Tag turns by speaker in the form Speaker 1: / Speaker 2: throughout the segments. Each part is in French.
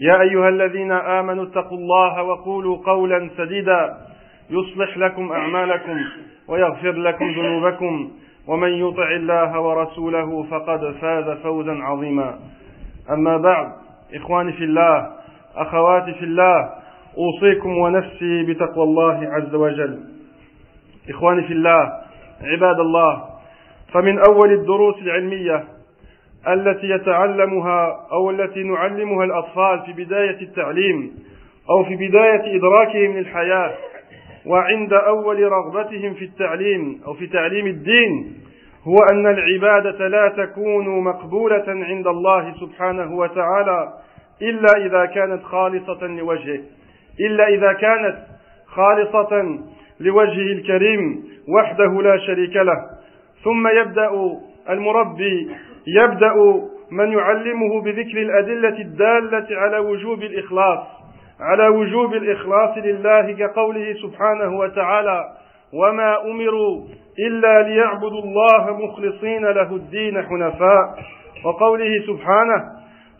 Speaker 1: يا أيها الذين آمنوا اتقوا الله وقولوا قولا سديدا يصلح لكم أعمالكم ويغفر لكم ذنوبكم ومن يطع الله ورسوله فقد فاز فوزا عظيما. أما بعد إخواني في الله أخواتي في الله أوصيكم ونفسي بتقوى الله عز وجل. إخواني في الله عباد الله فمن أول الدروس العلمية التي يتعلمها أو التي نعلمها الأطفال في بداية التعليم أو في بداية إدراكهم للحياة وعند أول رغبتهم في التعليم أو في تعليم الدين هو أن العبادة لا تكون مقبولة عند الله سبحانه وتعالى إلا إذا كانت خالصة لوجهه إلا إذا كانت خالصة لوجهه الكريم وحده لا شريك له. ثم يبدأ المربي يبدأ من يعلمه بذكر الأدلة الدالة على وجوب الإخلاص على وجوب الإخلاص لله كقوله سبحانه وتعالى وما أمروا إلا ليعبدوا الله مخلصين له الدين حنفاء وقوله سبحانه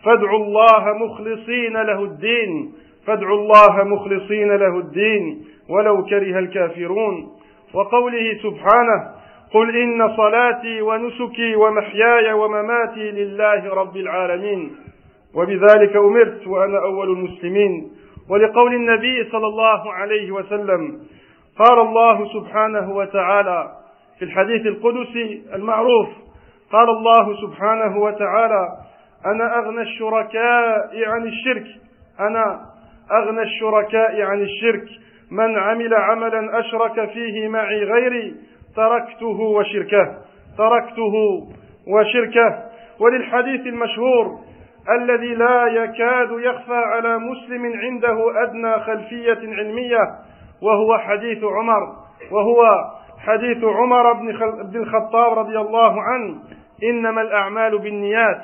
Speaker 1: فادعوا الله مخلصين له الدين فادعوا الله مخلصين له الدين ولو كره الكافرون وقوله سبحانه قل إن صلاتي ونسكي ومحياي ومماتي لله رب العالمين وبذلك أمرت وأنا أول المسلمين ولقول النبي صلى الله عليه وسلم قال الله سبحانه وتعالى في الحديث القدسي المعروف قال الله سبحانه وتعالى أنا أغنى الشركاء عن الشرك أنا أغنى الشركاء عن الشرك من عمل عملا أشرك فيه معي غيري تركته وشركه تركته وشركه. وللحديث المشهور الذي لا يكاد يخفى على مسلم عنده أدنى خلفية علمية وهو حديث عمر وهو حديث عمر بن الخطاب رضي الله عنه. إنما الأعمال بالنيات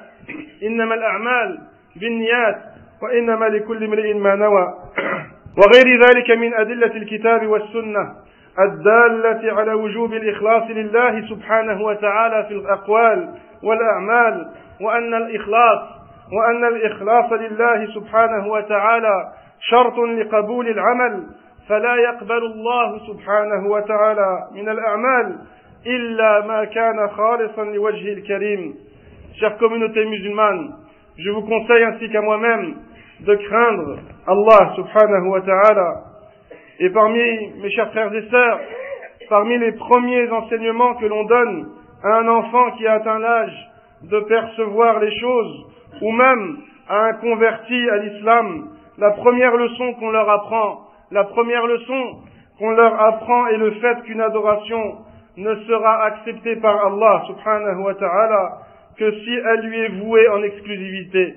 Speaker 1: إنما الأعمال بالنيات وإنما لكل امرئ ما نوى. وغير ذلك من أدلة الكتاب والسنة. الدالة على وجوب الإخلاص لله سبحانه وتعالى في الأقوال والأعمال وأن الإخلاص وأن الإخلاص لله سبحانه وتعالى شرط لقبول العمل فلا يقبل الله سبحانه وتعالى من الأعمال إلا ما كان خالصا لوجه الكريم. Chère communauté musulmane, je vous conseille ainsi qu'à moi-même de craindre Allah subhanahu wa ta'ala Et parmi mes chers frères et sœurs, parmi les premiers enseignements que l'on donne à un enfant qui a atteint l'âge de percevoir les choses, ou même à un converti à l'islam, la première leçon qu'on leur apprend, la première leçon qu'on leur apprend est le fait qu'une adoration ne sera acceptée par Allah subhanahu wa ta'ala que si elle lui est vouée en exclusivité.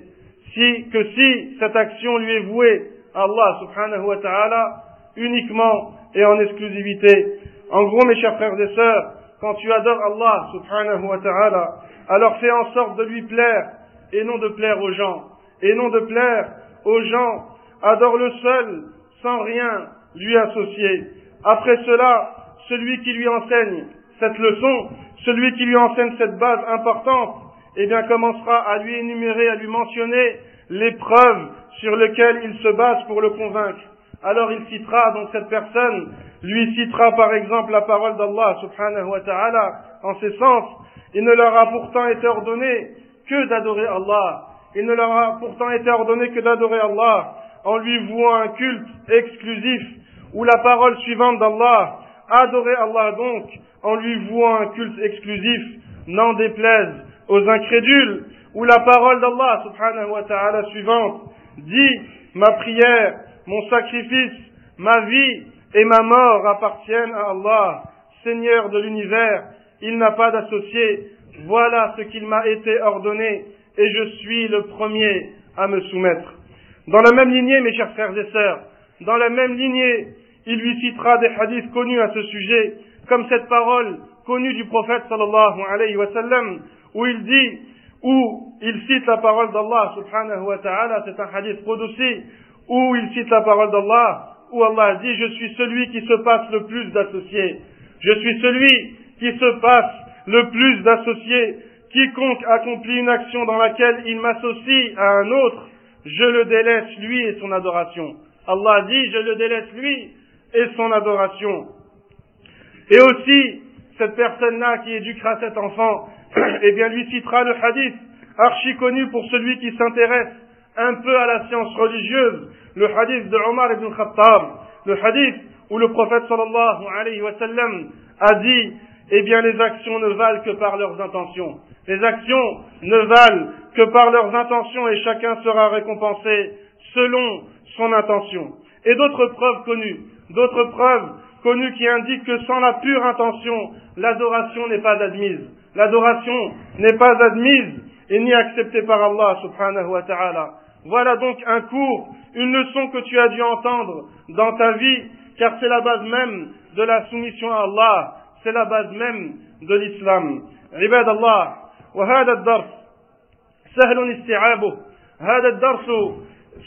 Speaker 1: Si, que si cette action lui est vouée Allah subhanahu wa ta'ala uniquement et en exclusivité. En gros, mes chers frères et sœurs, quand tu adores Allah subhanahu wa ta'ala, alors fais en sorte de lui plaire et non de plaire aux gens. Et non de plaire aux gens. Adore le seul, sans rien lui associer. Après cela, celui qui lui enseigne cette leçon, celui qui lui enseigne cette base importante, eh bien commencera à lui énumérer, à lui mentionner les preuves sur lesquelles il se base pour le convaincre alors il citera, donc cette personne lui citera par exemple la parole d'Allah subhanahu wa ta'ala en ces sens. Il ne leur a pourtant été ordonné que d'adorer Allah. Il ne leur a pourtant été ordonné que d'adorer Allah en lui vouant un culte exclusif où la parole suivante d'Allah, Adorez Allah donc en lui vouant un culte exclusif, n'en déplaise aux incrédules, ou la parole d'Allah subhanahu wa ta'ala suivante dit, ma prière, mon sacrifice, ma vie et ma mort appartiennent à Allah, Seigneur de l'univers, il n'a pas d'associé, voilà ce qu'il m'a été ordonné, et je suis le premier à me soumettre. Dans la même lignée, mes chers frères et sœurs, dans la même lignée, il lui citera des hadiths connus à ce sujet, comme cette parole connue du prophète sallallahu alayhi wa sallam, où il dit, où il cite la parole d'Allah subhanahu wa ta'ala, c'est un hadith Qudsi, où il cite la parole d'Allah, où Allah dit, je suis celui qui se passe le plus d'associés. Je suis celui qui se passe le plus d'associés. Quiconque accomplit une action dans laquelle il m'associe à un autre, je le délaisse lui et son adoration. Allah dit, je le délaisse lui et son adoration. Et aussi, cette personne-là qui éduquera cet enfant, eh bien, lui citera le hadith, archi connu pour celui qui s'intéresse un peu à la science religieuse, le hadith de Omar ibn Khattab, le hadith où le prophète sallallahu alayhi wa sallam a dit, eh bien, les actions ne valent que par leurs intentions. Les actions ne valent que par leurs intentions et chacun sera récompensé selon son intention. Et d'autres preuves connues, d'autres preuves connues qui indiquent que sans la pure intention, l'adoration n'est pas admise. L'adoration n'est pas admise et ni acceptée par Allah subhanahu wa ta'ala. Voilà donc un cours, une leçon que tu as dû entendre dans ta vie, car c'est la base même de la soumission à Allah, c'est la base même de l'islam. عباد الله وهذا الدرس سهل استيعابه هذا الدرس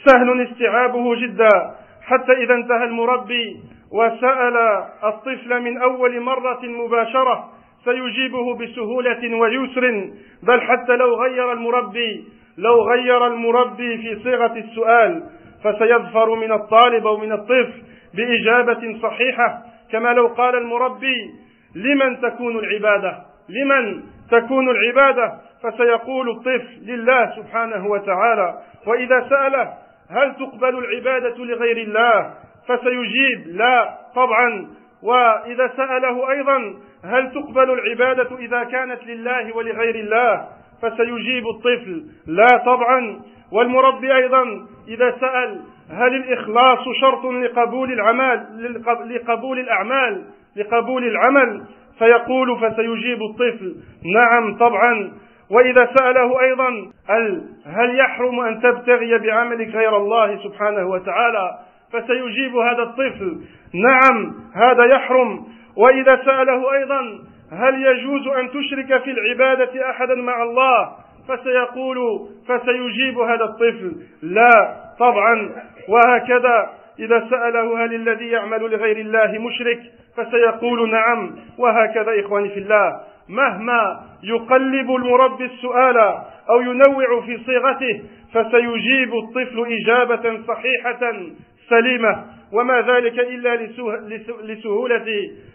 Speaker 1: سهل استيعابه جدا حتى إذا انتهى المربي وسأل الطفل من أول مرة مباشرة سيجيبه بسهولة ويسر بل حتى لو غير المربي لو غير المربي في صيغة السؤال فسيظفر من الطالب أو من الطفل بإجابة صحيحة. كما لو قال المربي لمن تكون العبادة؟ لمن تكون العبادة؟ فسيقول الطفل لله سبحانه وتعالى. وإذا سأله هل تقبل العبادة لغير الله؟ فسيجيب لا طبعا. وإذا سأله أيضا هل تقبل العبادة إذا كانت لله ولغير الله؟ فسيجيب الطفل. لا طبعا. والمربي أيضا إذا سأل هل الإخلاص شرط لقبول العمل لقبول الأعمال لقبول العمل؟ فيقول فسيجيب الطفل. نعم طبعا. وإذا سأله أيضا هل, يحرم أن تبتغي بعملك غير الله سبحانه وتعالى؟ فسيجيب هذا الطفل. نعم هذا يحرم. وإذا سأله أيضا هل يجوز أن تشرك في العبادة أحدا مع الله؟ فسيقول فسيجيب هذا الطفل. لا طبعا. وهكذا إذا سأله هل الذي يعمل لغير الله مشرك؟ فسيقول نعم. وهكذا إخواني في الله. مهما يقلب المربي السؤال أو ينوع في صيغته فسيجيب الطفل إجابة صحيحة سليمة. وما ذلك إلا لسهولة,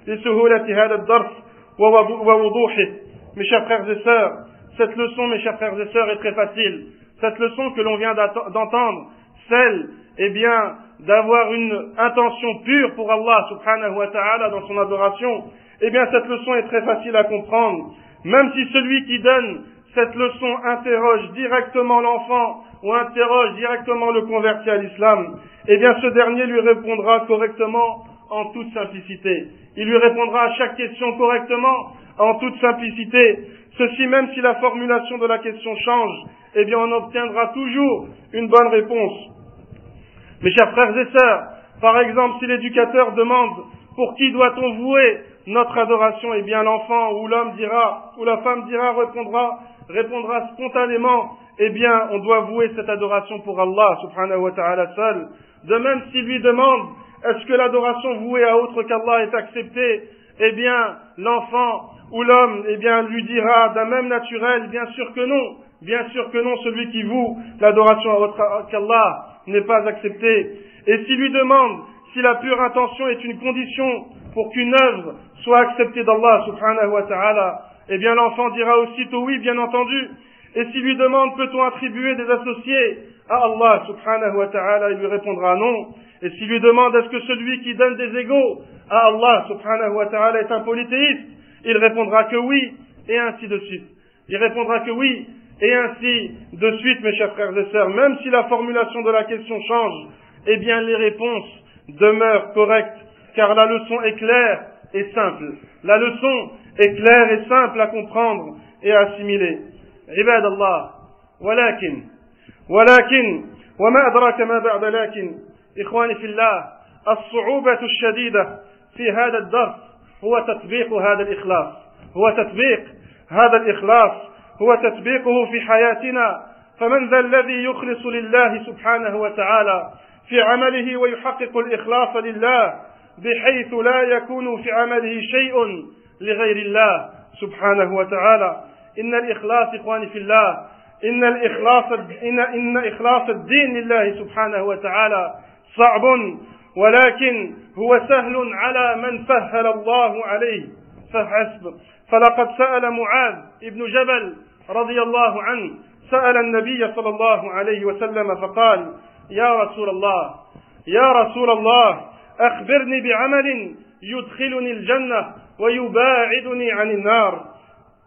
Speaker 1: لسهولة هذا الدرس. Mes chers frères et sœurs, cette leçon, mes chers frères et sœurs, est très facile. Cette leçon que l'on vient d'entendre, celle, eh bien, d'avoir une intention pure pour Allah subhanahu wa ta'ala dans son adoration, eh bien cette leçon est très facile à comprendre. Même si celui qui donne cette leçon interroge directement l'enfant ou interroge directement le converti à l'islam, eh bien ce dernier lui répondra correctement en toute simplicité. Il lui répondra à chaque question correctement en toute simplicité. Ceci même si la formulation de la question change, eh bien on obtiendra toujours une bonne réponse. Mes chers frères et sœurs, par exemple, si l'éducateur demande pour qui doit-on vouer notre adoration, eh bien l'enfant ou l'homme dira, ou la femme dira, répondra, répondra spontanément, eh bien on doit vouer cette adoration pour Allah subhanahu wa ta'ala seul. De même s'il lui demande, est-ce que l'adoration vouée à autre qu'Allah est acceptée, eh bien l'enfant ou l'homme, eh bien lui dira d'un même naturel, bien sûr que non, bien sûr que non, celui qui voue l'adoration à autre qu'Allah n'est pas accepté. Et s'il lui demande si la pure intention est une condition pour qu'une œuvre soit acceptée d'Allah subhanahu wa ta'ala, eh bien l'enfant dira aussitôt oui, bien entendu. Et s'il lui demande peut-on attribuer des associés à Allah subhanahu wa ta'ala, il lui répondra non. Et s'il lui demande est-ce que celui qui donne des égaux à Allah subhanahu wa ta'ala est un polythéiste, il répondra que oui, et ainsi de suite. Il répondra que oui, et ainsi de suite, mes chers frères et sœurs. Même si la formulation de la question change, eh bien les réponses demeurent correctes, car la leçon est claire et simple. La leçon est claire et simple à comprendre et à assimiler. عباد الله ولكن ولكن وما أدراك ما بعد لكن إخواني في الله الصعوبة الشديدة في هذا الدرس هو تطبيق هذا الإخلاص. هو تطبيق هذا الإخلاص هو تطبيقه في حياتنا. فمن ذا الذي يخلص لله سبحانه وتعالى في عمله ويحقق الإخلاص لله بحيث لا يكون في عمله شيء لغير الله سبحانه وتعالى. إن الإخلاص إخواني في الله إن الإخلاص إن, إن إخلاص الدين لله سبحانه وتعالى صعب ولكن هو سهل على من سهل الله عليه. فحسب. فلقد سأل معاذ ابن جبل رضي الله عنه سأل النبي صلى الله عليه وسلم فقال يا رسول الله يا رسول الله أخبرني بعمل يدخلني الجنة ويباعدني عن النار.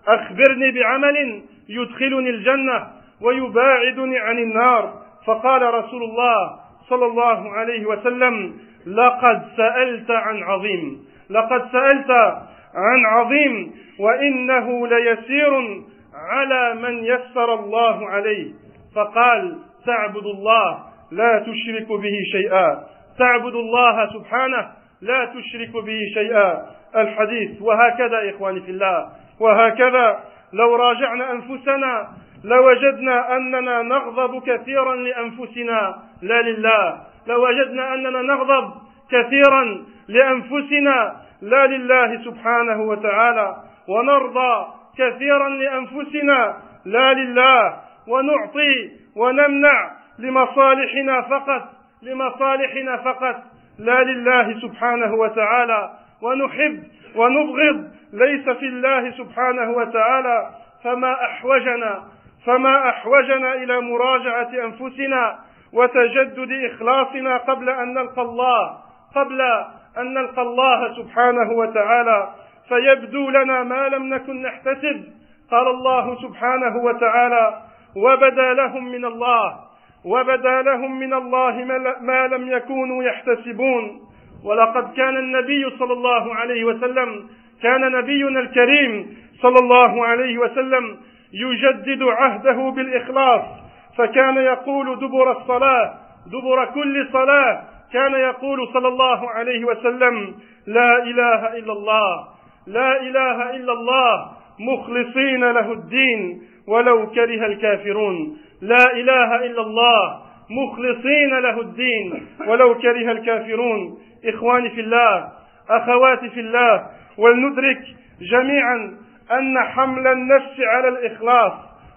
Speaker 1: أخبرني بعمل يدخلني الجنة ويباعدني عن النار. فقال رسول الله صلى الله عليه وسلم لقد سألت عن عظيم لقد سألت عن عظيم وإنه ليسير على من يسر الله عليه. فقال تعبد الله لا تشرك به شيئا. تعبد الله سبحانه لا تشرك به شيئا. الحديث وهكذا إخواني في الله. وهكذا لو راجعنا أنفسنا لوجدنا أننا نغضب كثيرا لأنفسنا. لا لله. لوجدنا أننا نغضب كثيرا لأنفسنا. لا لله سبحانه وتعالى. ونرضى كثيرا لأنفسنا. لا لله. ونعطي ونمنع لمصالحنا فقط. لمصالحنا فقط. لا لله سبحانه وتعالى. ونحب ونبغض ليس في الله سبحانه وتعالى فما أحوجنا فما أحوجنا إلى مراجعة أنفسنا وتجدد إخلاصنا قبل أن نلقى الله قبل أن نلقى الله سبحانه وتعالى. فيبدو لنا ما لم نكن نحتسب قال الله سبحانه وتعالى وبدا لهم من الله وبدا لهم من الله ما لم يكونوا يحتسبون. ولقد كان النبي صلى الله عليه وسلم كان نبينا الكريم صلى الله عليه وسلم يجدد عهده بالإخلاص فكان يقول دبر الصلاة دبر كل صلاة كان يقول صلى الله عليه وسلم لا إله إلا الله لا إله إلا الله مخلصين له الدين ولو كره الكافرون لا إله إلا الله مخلصين له الدين ولو كره الكافرون إخواني في الله أخواتي في الله ولندرك جميعا أن حمل النفس على الإخلاص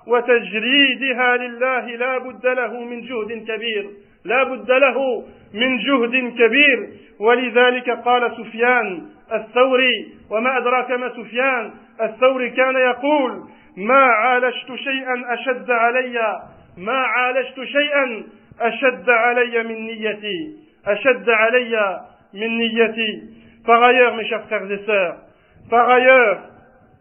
Speaker 1: وتجريدها لله لا بد له من جهد كبير لا بد له من جهد كبير. ولذلك قال سفيان الثوري وما أدراك ما سفيان الثوري كان يقول ما عالجت شيئا أشد علي ما عالجت شيئا أشد علي من نيتي أشد علي Par ailleurs, mes chers frères et sœurs, par ailleurs,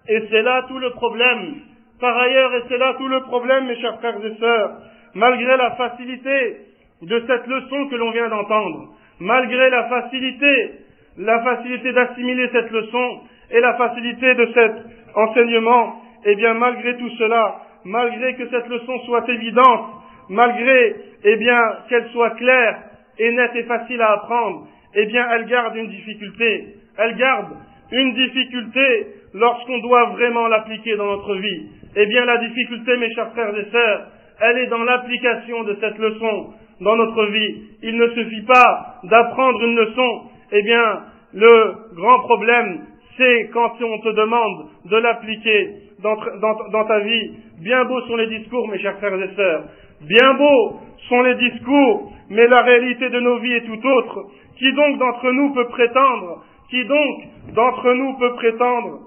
Speaker 1: et c'est là tout le problème, par ailleurs, et c'est là tout le problème, mes chers frères et sœurs, malgré la facilité de cette leçon que l'on vient d'entendre, malgré la facilité, la facilité d'assimiler cette leçon et la facilité de cet enseignement, eh bien, malgré tout cela, malgré que cette leçon soit évidente, malgré, eh bien, qu'elle soit claire et nette et facile à apprendre, eh bien, elle garde une difficulté. Elle garde une difficulté lorsqu'on doit vraiment l'appliquer dans notre vie. Eh bien, la difficulté, mes chers frères et sœurs, elle est dans l'application de cette leçon dans notre vie. Il ne suffit pas d'apprendre une leçon. Eh bien, le grand problème, c'est quand on te demande de l'appliquer dans, ta vie. Bien beaux sont les discours, mes chers frères et sœurs. Bien beaux sont les discours, mais la réalité de nos vies est tout autre. Qui donc d'entre nous peut prétendre, qui donc d'entre nous peut prétendre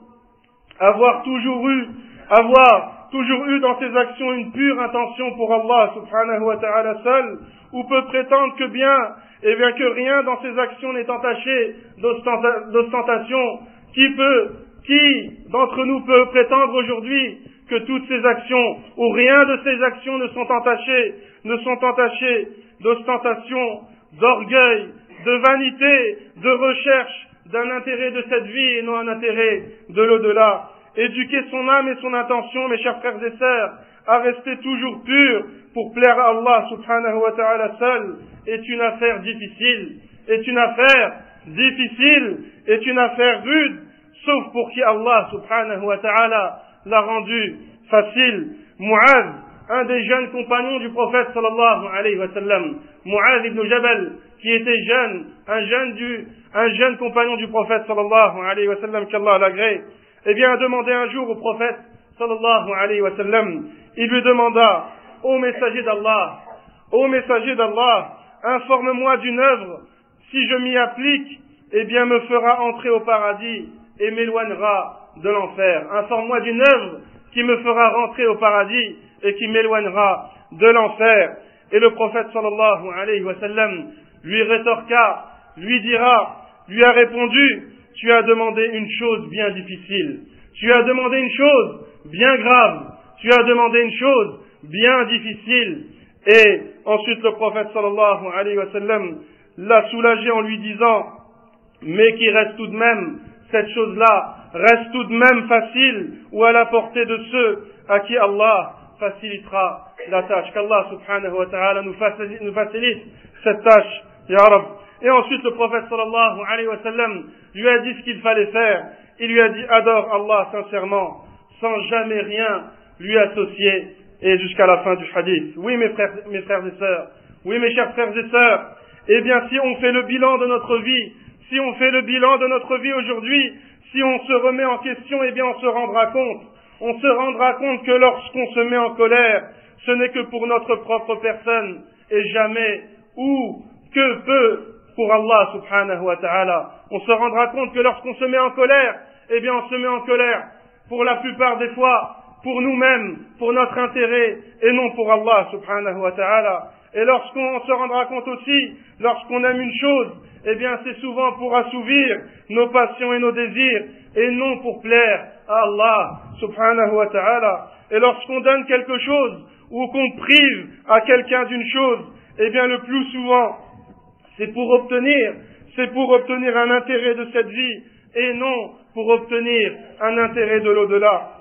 Speaker 1: avoir toujours eu, avoir toujours eu dans ses actions une pure intention pour Allah subhanahu wa ta'ala seul, ou peut prétendre que bien, et bien que rien dans ses actions n'est entaché d'ostentation, qui peut, qui d'entre nous peut prétendre aujourd'hui que toutes ses actions, ou rien de ses actions ne sont entachées, ne sont entachées d'ostentation, d'orgueil, de vanité, de recherche d'un intérêt de cette vie et non un intérêt de l'au-delà. Éduquer son âme et son intention, mes chers frères et sœurs, à rester toujours pur pour plaire à Allah subhanahu wa ta'ala seul est une affaire difficile, est une affaire difficile, est une affaire rude, sauf pour qui Allah subhanahu wa ta'ala l'a rendu facile. Mu'az, un des jeunes compagnons du prophète sallallahu alayhi wa sallam, ibn Jabal, qui était jeune, un jeune du, un jeune compagnon du prophète sallallahu alayhi wa sallam, qu'Allah l'agrée, eh bien, a demandé un jour au prophète sallallahu alayhi wa sallam, il lui demanda, ô messager d'Allah, ô messager d'Allah, informe-moi d'une œuvre, si je m'y applique, eh bien, me fera entrer au paradis et m'éloignera de l'enfer. Informe-moi d'une œuvre qui me fera rentrer au paradis et qui m'éloignera de l'enfer. Et le prophète sallallahu alayhi wa sallam lui rétorqua, lui dira, lui a répondu, tu as demandé une chose bien difficile. Tu as demandé une chose bien grave. Tu as demandé une chose bien difficile. Et ensuite le prophète sallallahu alayhi wa sallam l'a soulagé en lui disant, mais qui reste tout de même, cette chose-là reste tout de même facile ou à la portée de ceux à qui Allah facilitera la tâche. Qu'Allah subhanahu wa ta'ala nous facilite cette tâche, Et ensuite le prophète sallallahu alayhi wa sallam lui a dit ce qu'il fallait faire. Il lui a dit adore Allah sincèrement, sans jamais rien lui associer et jusqu'à la fin du hadith. Oui mes frères, mes frères et sœurs, oui mes chers frères et sœurs, eh bien si on fait le bilan de notre vie, si on fait le bilan de notre vie aujourd'hui, si on se remet en question, eh bien on se rendra compte. On se rendra compte que lorsqu'on se met en colère, ce n'est que pour notre propre personne et jamais ou que peu pour Allah subhanahu wa ta'ala. On se rendra compte que lorsqu'on se met en colère, eh bien on se met en colère pour la plupart des fois pour nous-mêmes, pour notre intérêt et non pour Allah subhanahu wa ta'ala. Et lorsqu'on se rendra compte aussi, lorsqu'on aime une chose, eh bien c'est souvent pour assouvir nos passions et nos désirs et non pour plaire à Allah subhanahu wa ta'ala. Et lorsqu'on donne quelque chose ou qu'on prive à quelqu'un d'une chose, eh bien le plus souvent c'est pour obtenir, c'est pour obtenir un intérêt de cette vie et non pour obtenir un intérêt de l'au-delà.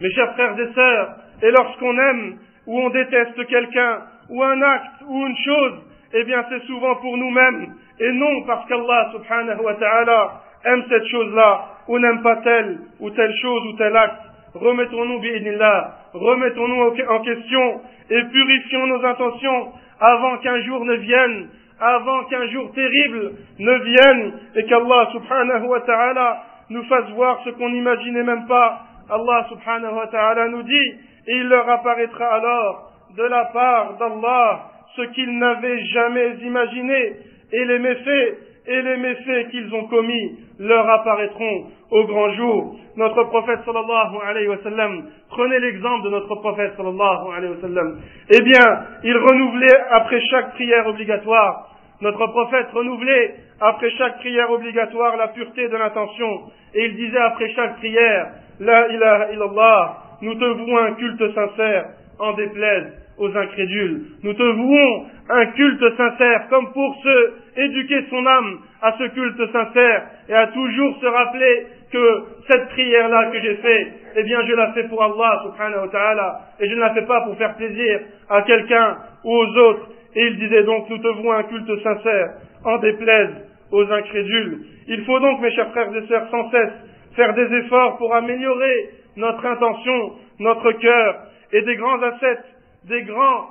Speaker 1: Mes chers frères et sœurs, et lorsqu'on aime ou on déteste quelqu'un, ou un acte, ou une chose, eh bien c'est souvent pour nous-mêmes, et non parce qu'Allah subhanahu wa ta'ala aime cette chose-là, ou n'aime pas telle, ou telle chose, ou tel acte. Remettons-nous, bi'idnillah, remettons-nous en question, et purifions nos intentions avant qu'un jour ne vienne, avant qu'un jour terrible ne vienne, et qu'Allah subhanahu wa ta'ala nous fasse voir ce qu'on n'imaginait même pas. Allah subhanahu wa ta'ala nous dit, et il leur apparaîtra alors de la part d'Allah ce qu'ils n'avaient jamais imaginé, et les méfaits, et les méfaits qu'ils ont commis leur apparaîtront au grand jour. Notre prophète sallallahu alayhi wa sallam, prenez l'exemple de notre prophète sallallahu alayhi wa sallam. Eh bien, il renouvelait après chaque prière obligatoire, notre prophète renouvelait après chaque prière obligatoire la pureté de l'intention, et il disait après chaque prière, La ilaha illallah, nous te vouons un culte sincère, en déplaise aux incrédules. Nous te vouons un culte sincère, comme pour se éduquer son âme à ce culte sincère et à toujours se rappeler que cette prière-là que j'ai faite, eh bien, je la fais pour Allah, subhanahu wa ta'ala, et je ne la fais pas pour faire plaisir à quelqu'un ou aux autres. Et il disait donc, nous te vouons un culte sincère, en déplaise aux incrédules. Il faut donc, mes chers frères et sœurs, sans cesse faire des efforts pour améliorer notre intention, notre cœur, et des grands ascètes, des grands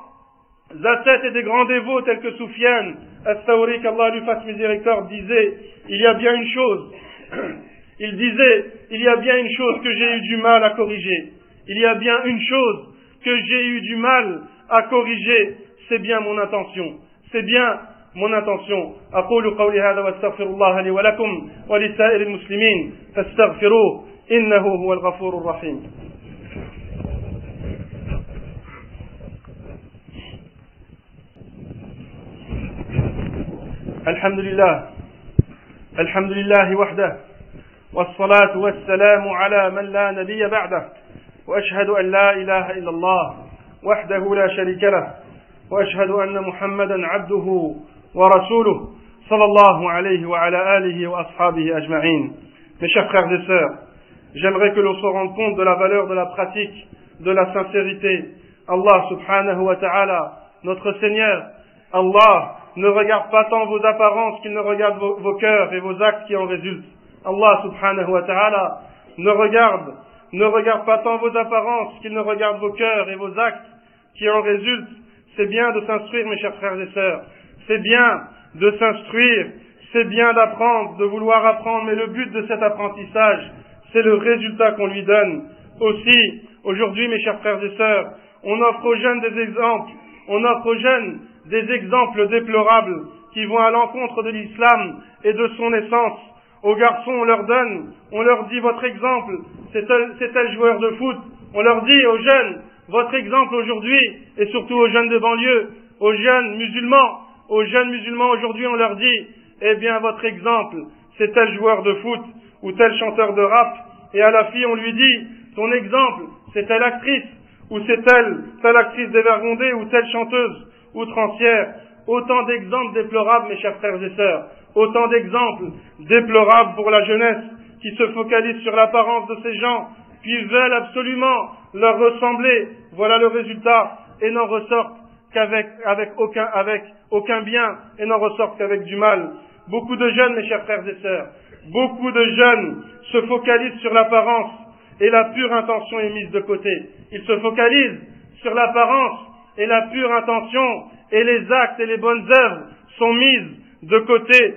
Speaker 1: ascètes et des grands dévots tels que Soufiane, As-Sawri, qu'Allah lui fasse miséricorde, disait, il y a bien une chose, il disait, il y a bien une chose que j'ai eu du mal à corriger. Il y a bien une chose que j'ai eu du mal à corriger, c'est bien mon intention. C'est bien mon intention. أقول قولي هذا واستغفر الله لي ولكم ولسائر المسلمين فاستغفروه إنه هو الغفور الرحيم الحمد لله. الحمد لله وحده. والصلاة والسلام على من لا نبي بعده. وأشهد أن لا إله إلا الله وحده لا شريك له. وأشهد أن محمدا عبده ورسوله صلى الله عليه وعلى آله وأصحابه أجمعين. Mes chers frères et sœurs, j'aimerais que l'on se rende compte de la valeur de la pratique, de la sincérité. Allah subhanahu wa ta'ala, notre Seigneur, Allah ne regarde pas tant vos apparences qu'il ne regarde vos, cœurs et vos actes qui en résultent. Allah subhanahu wa ta'ala ne regarde, ne regarde pas tant vos apparences qu'il ne regarde vos cœurs et vos actes qui en résultent. C'est bien de s'instruire, mes chers frères et sœurs. C'est bien de s'instruire. C'est bien d'apprendre, de vouloir apprendre, mais le but de cet apprentissage, c'est le résultat qu'on lui donne. Aussi, aujourd'hui, mes chers frères et sœurs, on offre aux jeunes des exemples, on offre aux jeunes des exemples déplorables qui vont à l'encontre de l'islam et de son essence. Aux garçons, on leur donne, on leur dit votre exemple, c'est tel, joueur de foot. On leur dit aux jeunes, votre exemple aujourd'hui, et surtout aux jeunes de banlieue, aux jeunes musulmans, aux jeunes musulmans aujourd'hui, on leur dit, eh bien, votre exemple, c'est tel joueur de foot ou tel chanteur de rap. Et à la fille, on lui dit, ton exemple, c'est telle actrice ou c'est telle, telle actrice dévergondée ou telle chanteuse outrancière. Autant d'exemples déplorables, mes chers frères et sœurs. Autant d'exemples déplorables pour la jeunesse qui se focalise sur l'apparence de ces gens, puis veulent absolument leur ressembler. Voilà le résultat. Et n'en ressortent qu'avec avec aucun, avec aucun bien et n'en ressortent qu'avec du mal. Beaucoup de jeunes, mes chers frères et sœurs, beaucoup de jeunes se focalisent sur l'apparence et la pure intention est mise de côté. Ils se focalisent sur l'apparence et la pure intention et les actes et les bonnes œuvres sont mises de côté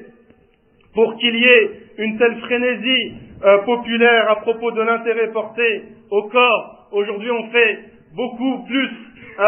Speaker 1: pour qu'il y ait une telle frénésie euh, populaire à propos de l'intérêt porté au corps. Aujourd'hui, on fait beaucoup plus, euh,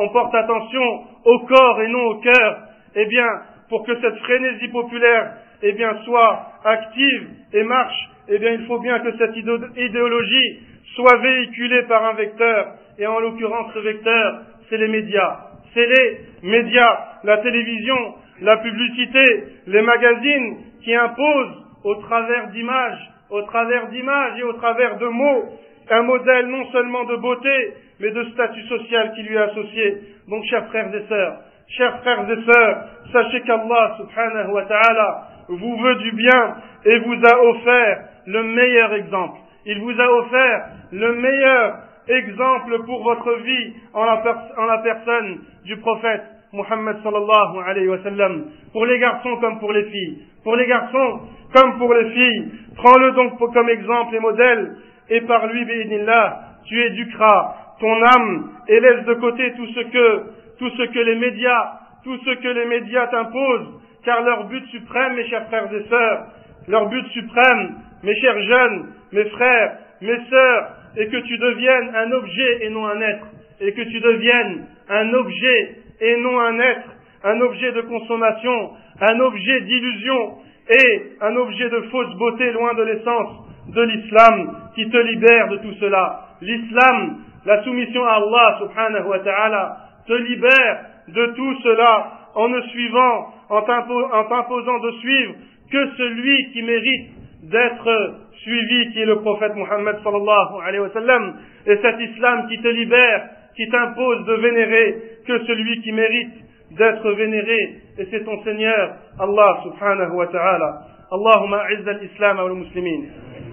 Speaker 1: on, porte attention au corps et non au cœur. Eh bien, pour que cette frénésie populaire, eh bien, soit active et marche, eh bien, il faut bien que cette idéologie soit véhiculée par un vecteur. Et en l'occurrence, ce vecteur, c'est les médias. C'est les médias, la télévision, la publicité, les magazines qui imposent au travers d'images, au travers d'images et au travers de mots, un modèle non seulement de beauté, mais de statut social qui lui est associé. Donc, chers frères et sœurs, chers frères et sœurs, sachez qu'Allah subhanahu wa ta'ala vous veut du bien et vous a offert le meilleur exemple. Il vous a offert le meilleur exemple pour votre vie en la, personne du prophète Muhammad sallallahu alayhi wa sallam, pour les garçons comme pour les filles. Pour les garçons comme pour les filles, prends-le donc comme exemple et modèle, et par lui, bi'idnillah, tu éduqueras ton âme et laisse de côté tout ce que, tout ce que les médias, tout ce que les médias t'imposent, car leur but suprême, mes chers frères et sœurs, leur but suprême, mes chers jeunes, mes frères, mes sœurs, est que tu deviennes un objet et non un être, et que tu deviennes un objet et non un être, un objet de consommation, un objet d'illusion et un objet de fausse beauté loin de l'essence de l'islam qui te libère de tout cela. L'islam, la soumission à Allah subhanahu wa ta'ala, te libère de tout cela en ne suivant, en t'imposant de suivre que celui qui mérite d'être suivi, qui est le prophète Muhammad sallallahu alayhi wa sallam, et cet islam qui te libère, qui t'impose de vénérer que celui qui mérite d'être vénéré, et c'est ton Seigneur, Allah subhanahu wa ta'ala. اللهم أعز الإسلام والمسلمين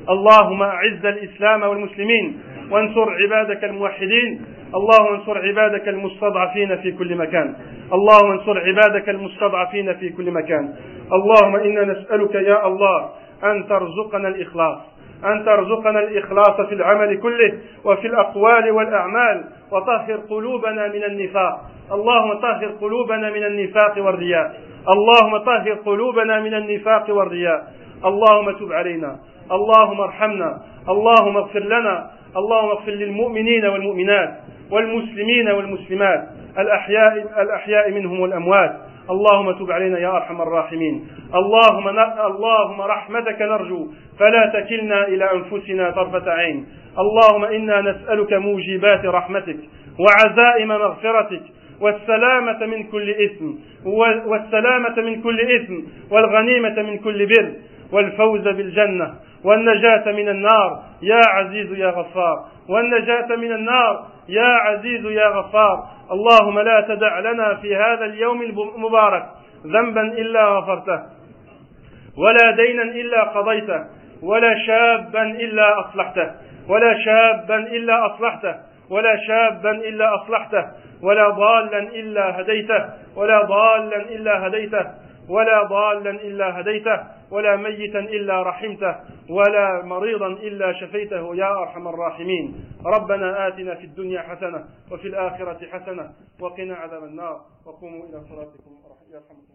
Speaker 1: اللهم أعز الإسلام والمسلمين وانصر عبادك الموحدين اللهم انصر عبادك المستضعفين في كل مكان اللهم انصر عبادك المستضعفين في كل مكان اللهم إنا نسألك يا الله أن ترزقنا الإخلاص أن ترزقنا الإخلاص في العمل كله وفي الأقوال والأعمال وطهر قلوبنا من النفاق. اللهم طهر قلوبنا من النفاق والرياء. اللهم طهر قلوبنا من النفاق والرياء. اللهم تب علينا. اللهم ارحمنا. اللهم اغفر لنا. اللهم اغفر للمؤمنين والمؤمنات والمسلمين والمسلمات. الأحياء, الأحياء منهم والأموات. اللهم تب علينا يا أرحم الراحمين. اللهم اللهم رحمتك نرجو. فلا تكلنا إلى أنفسنا طرفة عين. اللهم إنا نسألك موجبات رحمتك وعزائم مغفرتك والسلامة من كل إثم والسلامة من كل إثم والغنيمة من كل بر والفوز بالجنة والنجاة من النار. يا عزيز يا غفار والنجاة من النار. يا عزيز يا غفار اللهم لا تدع لنا في هذا اليوم المبارك ذنبا إلا غفرته ولا دينا إلا قضيته ولا شابا إلا أصلحته ولا شابا إلا أصلحته ولا شابا إلا أصلحته ولا ضالا إلا هديته ولا ضالا إلا هديته. ولا ضالا إلا هديته ولا ميتا إلا رحمته ولا مريضا إلا شفيته. يا أرحم الراحمين. ربنا آتنا في الدنيا حسنة وفي الآخرة حسنة وقنا عذاب النار. وقوموا إلى صلاتكم. يرحمكم